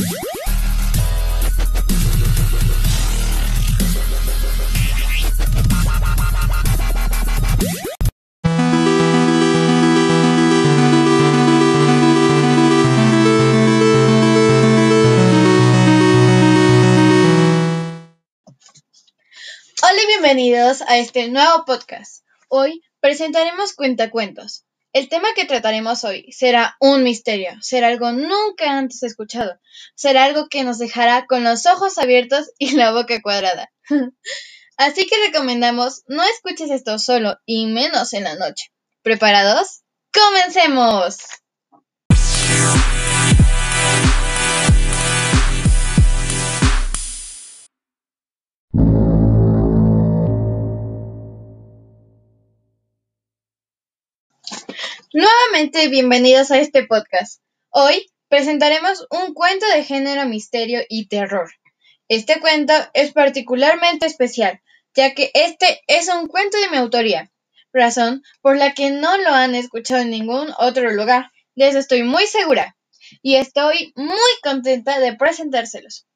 Hola y bienvenidos a este nuevo podcast. Hoy presentaremos Cuentacuentos, el tema que trataremos hoy será un misterio, será algo nunca antes escuchado, será algo que nos dejará con los ojos abiertos y la boca cuadrada. Así que recomendamos no escuches esto solo y menos en la noche. ¿Preparados? ¡Comencemos! Nuevamente bienvenidos a este podcast. Hoy presentaremos un cuento de género misterio y terror. Este cuento es particularmente especial, ya que este es un cuento de mi autoría, razón por la que no lo han escuchado en ningún otro lugar. De eso estoy muy segura y estoy muy contenta de presentárselos.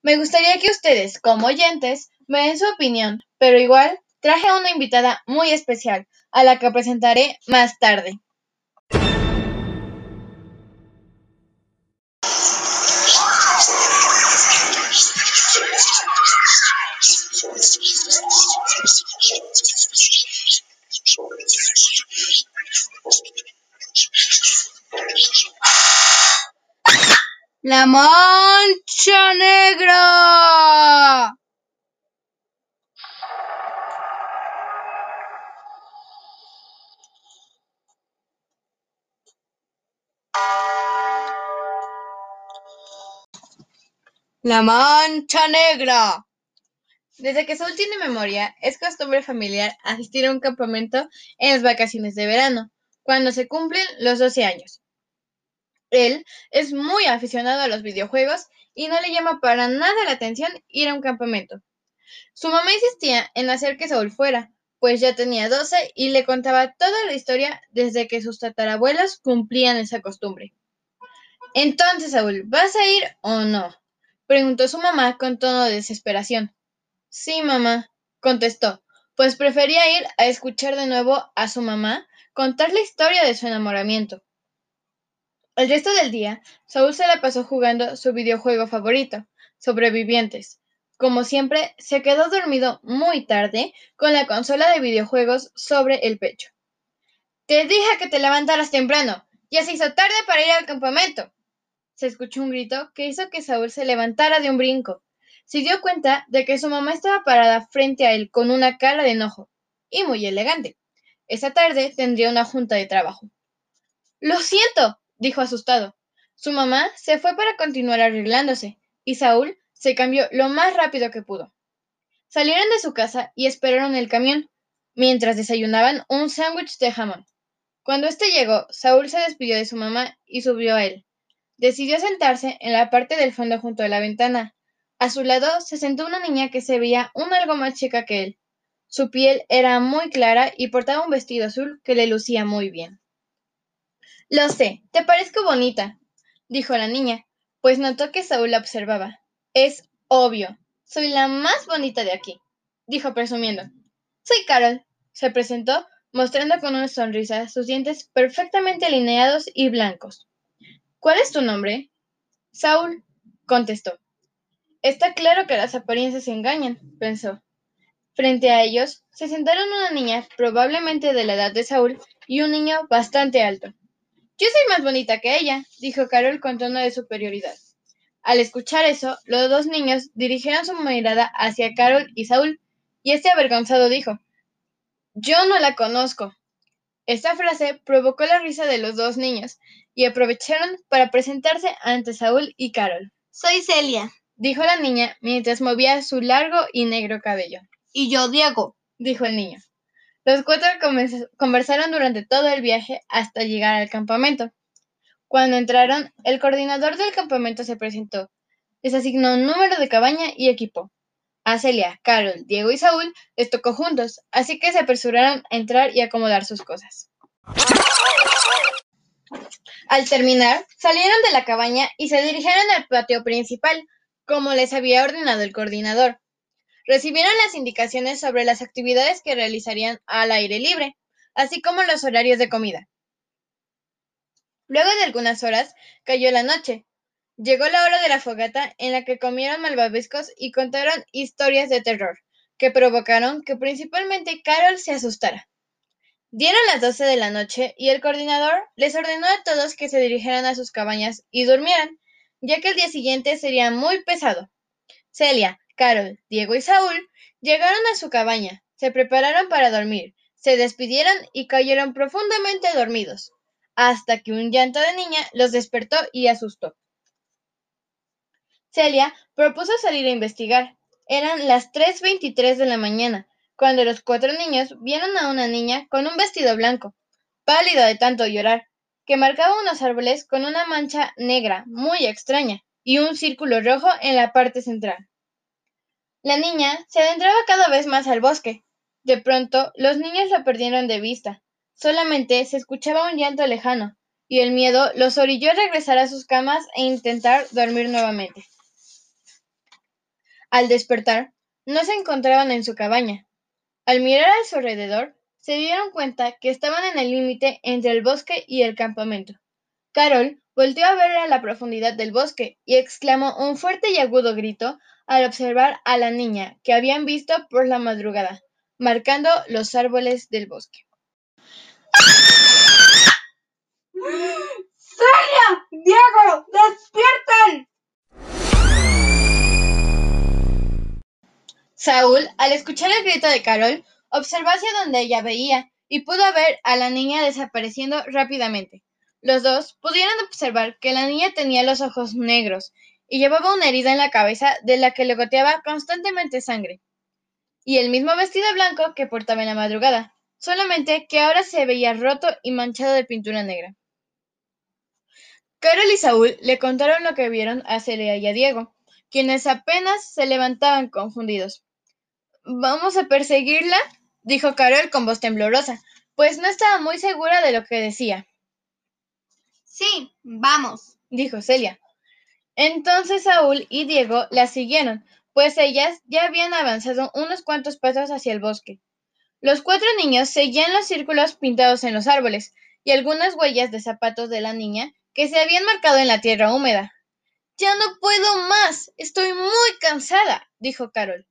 Me gustaría que ustedes, como oyentes, me den su opinión, pero igual traje a una invitada muy especial, a la que presentaré más tarde. La mancha negra. La mancha negra. Desde que Saúl tiene memoria, es costumbre familiar asistir a un campamento en las vacaciones de verano, cuando se cumplen los 12 años. Él es muy aficionado a los videojuegos y no le llama para nada la atención ir a un campamento. Su mamá insistía en hacer que Saúl fuera, pues ya tenía 12 y le contaba toda la historia desde que sus tatarabuelos cumplían esa costumbre. Entonces, Saúl, ¿vas a ir o no? Preguntó su mamá con tono de desesperación. Sí, mamá, contestó, pues prefería ir a escuchar de nuevo a su mamá contar la historia de su enamoramiento. El resto del día, Saúl se la pasó jugando su videojuego favorito, Sobrevivientes. Como siempre, se quedó dormido muy tarde con la consola de videojuegos sobre el pecho. Te dije que te levantaras temprano. Ya se hizo tarde para ir al campamento. Se escuchó un grito que hizo que Saúl se levantara de un brinco. Se dio cuenta de que su mamá estaba parada frente a él con una cara de enojo y muy elegante. Esa tarde tendría una junta de trabajo. Lo siento, dijo asustado. Su mamá se fue para continuar arreglándose, y Saúl se cambió lo más rápido que pudo. Salieron de su casa y esperaron el camión, mientras desayunaban un sándwich de jamón. Cuando éste llegó, Saúl se despidió de su mamá y subió a él. Decidió sentarse en la parte del fondo junto a la ventana. A su lado se sentó una niña que se veía un algo más chica que él. Su piel era muy clara y portaba un vestido azul que le lucía muy bien. Lo sé, te parezco bonita, dijo la niña, pues notó que Saúl la observaba. Es obvio, soy la más bonita de aquí, dijo presumiendo. Soy Carol, se presentó, mostrando con una sonrisa sus dientes perfectamente alineados y blancos. ¿Cuál es tu nombre? Saúl, contestó. Está claro que las apariencias engañan, pensó. Frente a ellos se sentaron una niña probablemente de la edad de Saúl y un niño bastante alto. Yo soy más bonita que ella, dijo Carol con tono de superioridad. Al escuchar eso, los dos niños dirigieron su mirada hacia Carol y Saúl, y este avergonzado dijo Yo no la conozco. Esta frase provocó la risa de los dos niños, y aprovecharon para presentarse ante Saúl y Carol. Soy Celia, dijo la niña mientras movía su largo y negro cabello. Y yo, Diego, dijo el niño. Los cuatro conversaron durante todo el viaje hasta llegar al campamento. Cuando entraron, el coordinador del campamento se presentó. Les asignó un número de cabaña y equipo. A Celia, Carol, Diego y Saúl les tocó juntos, así que se apresuraron a entrar y acomodar sus cosas. Al terminar, salieron de la cabaña y se dirigieron al patio principal, como les había ordenado el coordinador. Recibieron las indicaciones sobre las actividades que realizarían al aire libre, así como los horarios de comida. Luego de algunas horas cayó la noche. Llegó la hora de la fogata en la que comieron malvaviscos y contaron historias de terror, que provocaron que principalmente Carol se asustara. Dieron las doce de la noche y el coordinador les ordenó a todos que se dirigieran a sus cabañas y durmieran, ya que el día siguiente sería muy pesado. Celia, Carol, Diego y Saúl llegaron a su cabaña, se prepararon para dormir, se despidieron y cayeron profundamente dormidos, hasta que un llanto de niña los despertó y asustó. Celia propuso salir a investigar. Eran las 3.23 de la mañana, cuando los cuatro niños vieron a una niña con un vestido blanco, pálido de tanto llorar, que marcaba unos árboles con una mancha negra muy extraña y un círculo rojo en la parte central. La niña se adentraba cada vez más al bosque. De pronto, los niños la perdieron de vista. Solamente se escuchaba un llanto lejano, y el miedo los orilló a regresar a sus camas e intentar dormir nuevamente. Al despertar, no se encontraban en su cabaña. Al mirar a su alrededor, se dieron cuenta que estaban en el límite entre el bosque y el campamento. Carol volteó a ver a la profundidad del bosque y exclamó un fuerte y agudo grito al observar a la niña que habían visto por la madrugada, marcando los árboles del bosque. ¡Celia! ¡Diego! ¡Despierten! Saúl, al escuchar el grito de Carol, observó hacia donde ella veía y pudo ver a la niña desapareciendo rápidamente. Los dos pudieron observar que la niña tenía los ojos negros y llevaba una herida en la cabeza de la que le goteaba constantemente sangre, y el mismo vestido blanco que portaba en la madrugada, solamente que ahora se veía roto y manchado de pintura negra. Carol y Saúl le contaron lo que vieron a Celia y a Diego, quienes apenas se levantaban confundidos. Vamos a perseguirla, dijo Carol con voz temblorosa, pues no estaba muy segura de lo que decía. Sí, vamos, dijo Celia. Entonces Saúl y Diego la siguieron, pues ellas ya habían avanzado unos cuantos pasos hacia el bosque. Los cuatro niños seguían los círculos pintados en los árboles y algunas huellas de zapatos de la niña que se habían marcado en la tierra húmeda. Ya no puedo más. Estoy muy cansada, dijo Carol.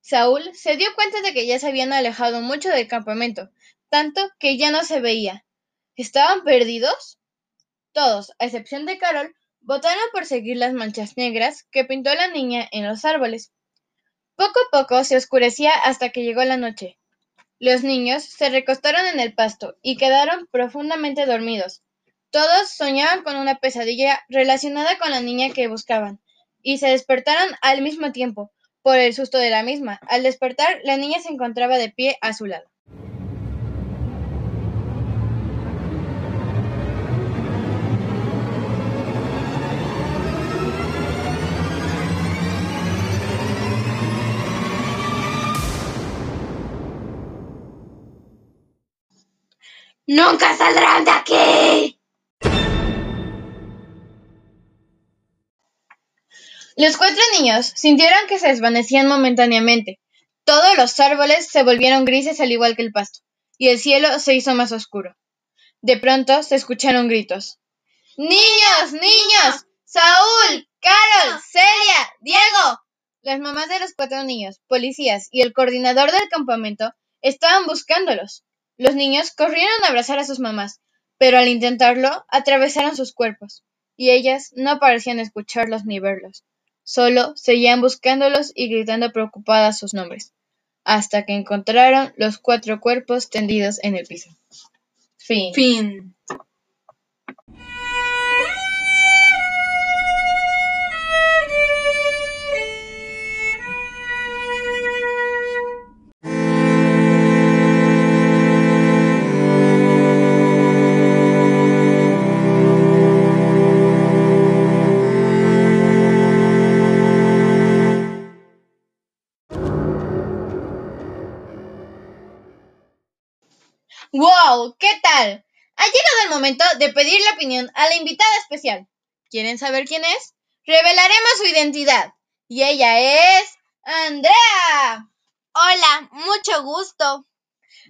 Saúl se dio cuenta de que ya se habían alejado mucho del campamento, tanto que ya no se veía. ¿Estaban perdidos? Todos, a excepción de Carol, votaron por seguir las manchas negras que pintó la niña en los árboles. Poco a poco se oscurecía hasta que llegó la noche. Los niños se recostaron en el pasto y quedaron profundamente dormidos. Todos soñaban con una pesadilla relacionada con la niña que buscaban, y se despertaron al mismo tiempo, por el susto de la misma. Al despertar, la niña se encontraba de pie a su lado. ¡Nunca saldrán de Los cuatro niños sintieron que se desvanecían momentáneamente. Todos los árboles se volvieron grises al igual que el pasto, y el cielo se hizo más oscuro. De pronto se escucharon gritos. ¡Niños! ¡Niños! ¡Saúl! ¡Carol! ¡Celia! ¡Diego! Las mamás de los cuatro niños, policías y el coordinador del campamento estaban buscándolos. Los niños corrieron a abrazar a sus mamás, pero al intentarlo atravesaron sus cuerpos, y ellas no parecían escucharlos ni verlos. Solo seguían buscándolos y gritando preocupadas sus nombres, hasta que encontraron los cuatro cuerpos tendidos en el piso. Fin. Fin. Tal? Ha llegado el momento de pedir la opinión a la invitada especial. ¿Quieren saber quién es? Revelaremos su identidad. Y ella es Andrea. Hola, mucho gusto.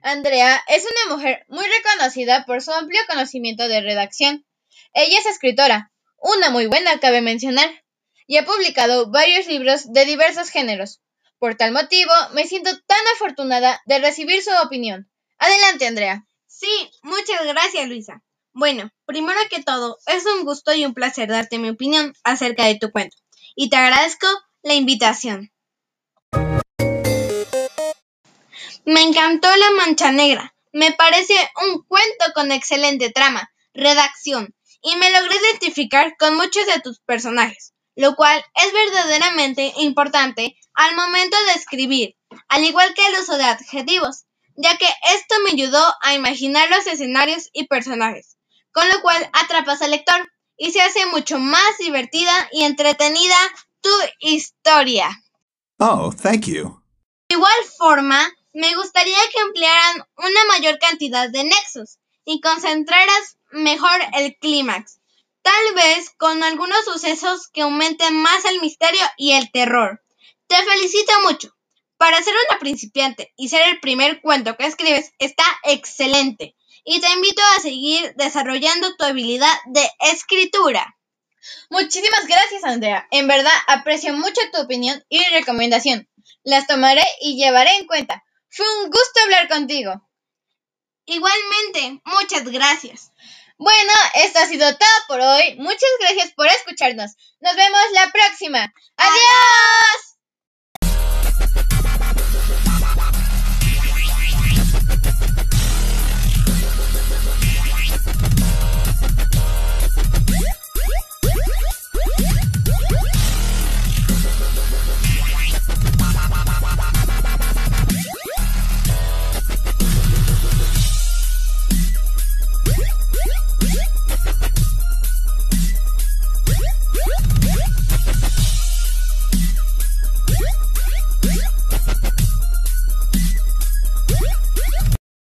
Andrea es una mujer muy reconocida por su amplio conocimiento de redacción. Ella es escritora, una muy buena cabe mencionar, y ha publicado varios libros de diversos géneros. Por tal motivo, me siento tan afortunada de recibir su opinión. Adelante, Andrea. Sí, muchas gracias, Luisa. Bueno, primero que todo, es un gusto y un placer darte mi opinión acerca de tu cuento. Y te agradezco la invitación. Me encantó La Mancha Negra. Me parece un cuento con excelente trama, redacción, y me logré identificar con muchos de tus personajes, lo cual es verdaderamente importante al momento de escribir, al igual que el uso de adjetivos, ya que esto me ayudó a imaginar los escenarios y personajes, con lo cual atrapas al lector y se hace mucho más divertida y entretenida tu historia. Oh, thank you. De igual forma, me gustaría que emplearan una mayor cantidad de nexos y concentraras mejor el clímax, tal vez con algunos sucesos que aumenten más el misterio y el terror. Te felicito mucho. Para ser una principiante y ser el primer cuento que escribes está excelente y te invito a seguir desarrollando tu habilidad de escritura. Muchísimas gracias, Andrea. En verdad aprecio mucho tu opinión y recomendación. Las tomaré y llevaré en cuenta. Fue un gusto hablar contigo. Igualmente, muchas gracias. Bueno, esto ha sido todo por hoy. Muchas gracias por escucharnos. Nos vemos la próxima. Adiós.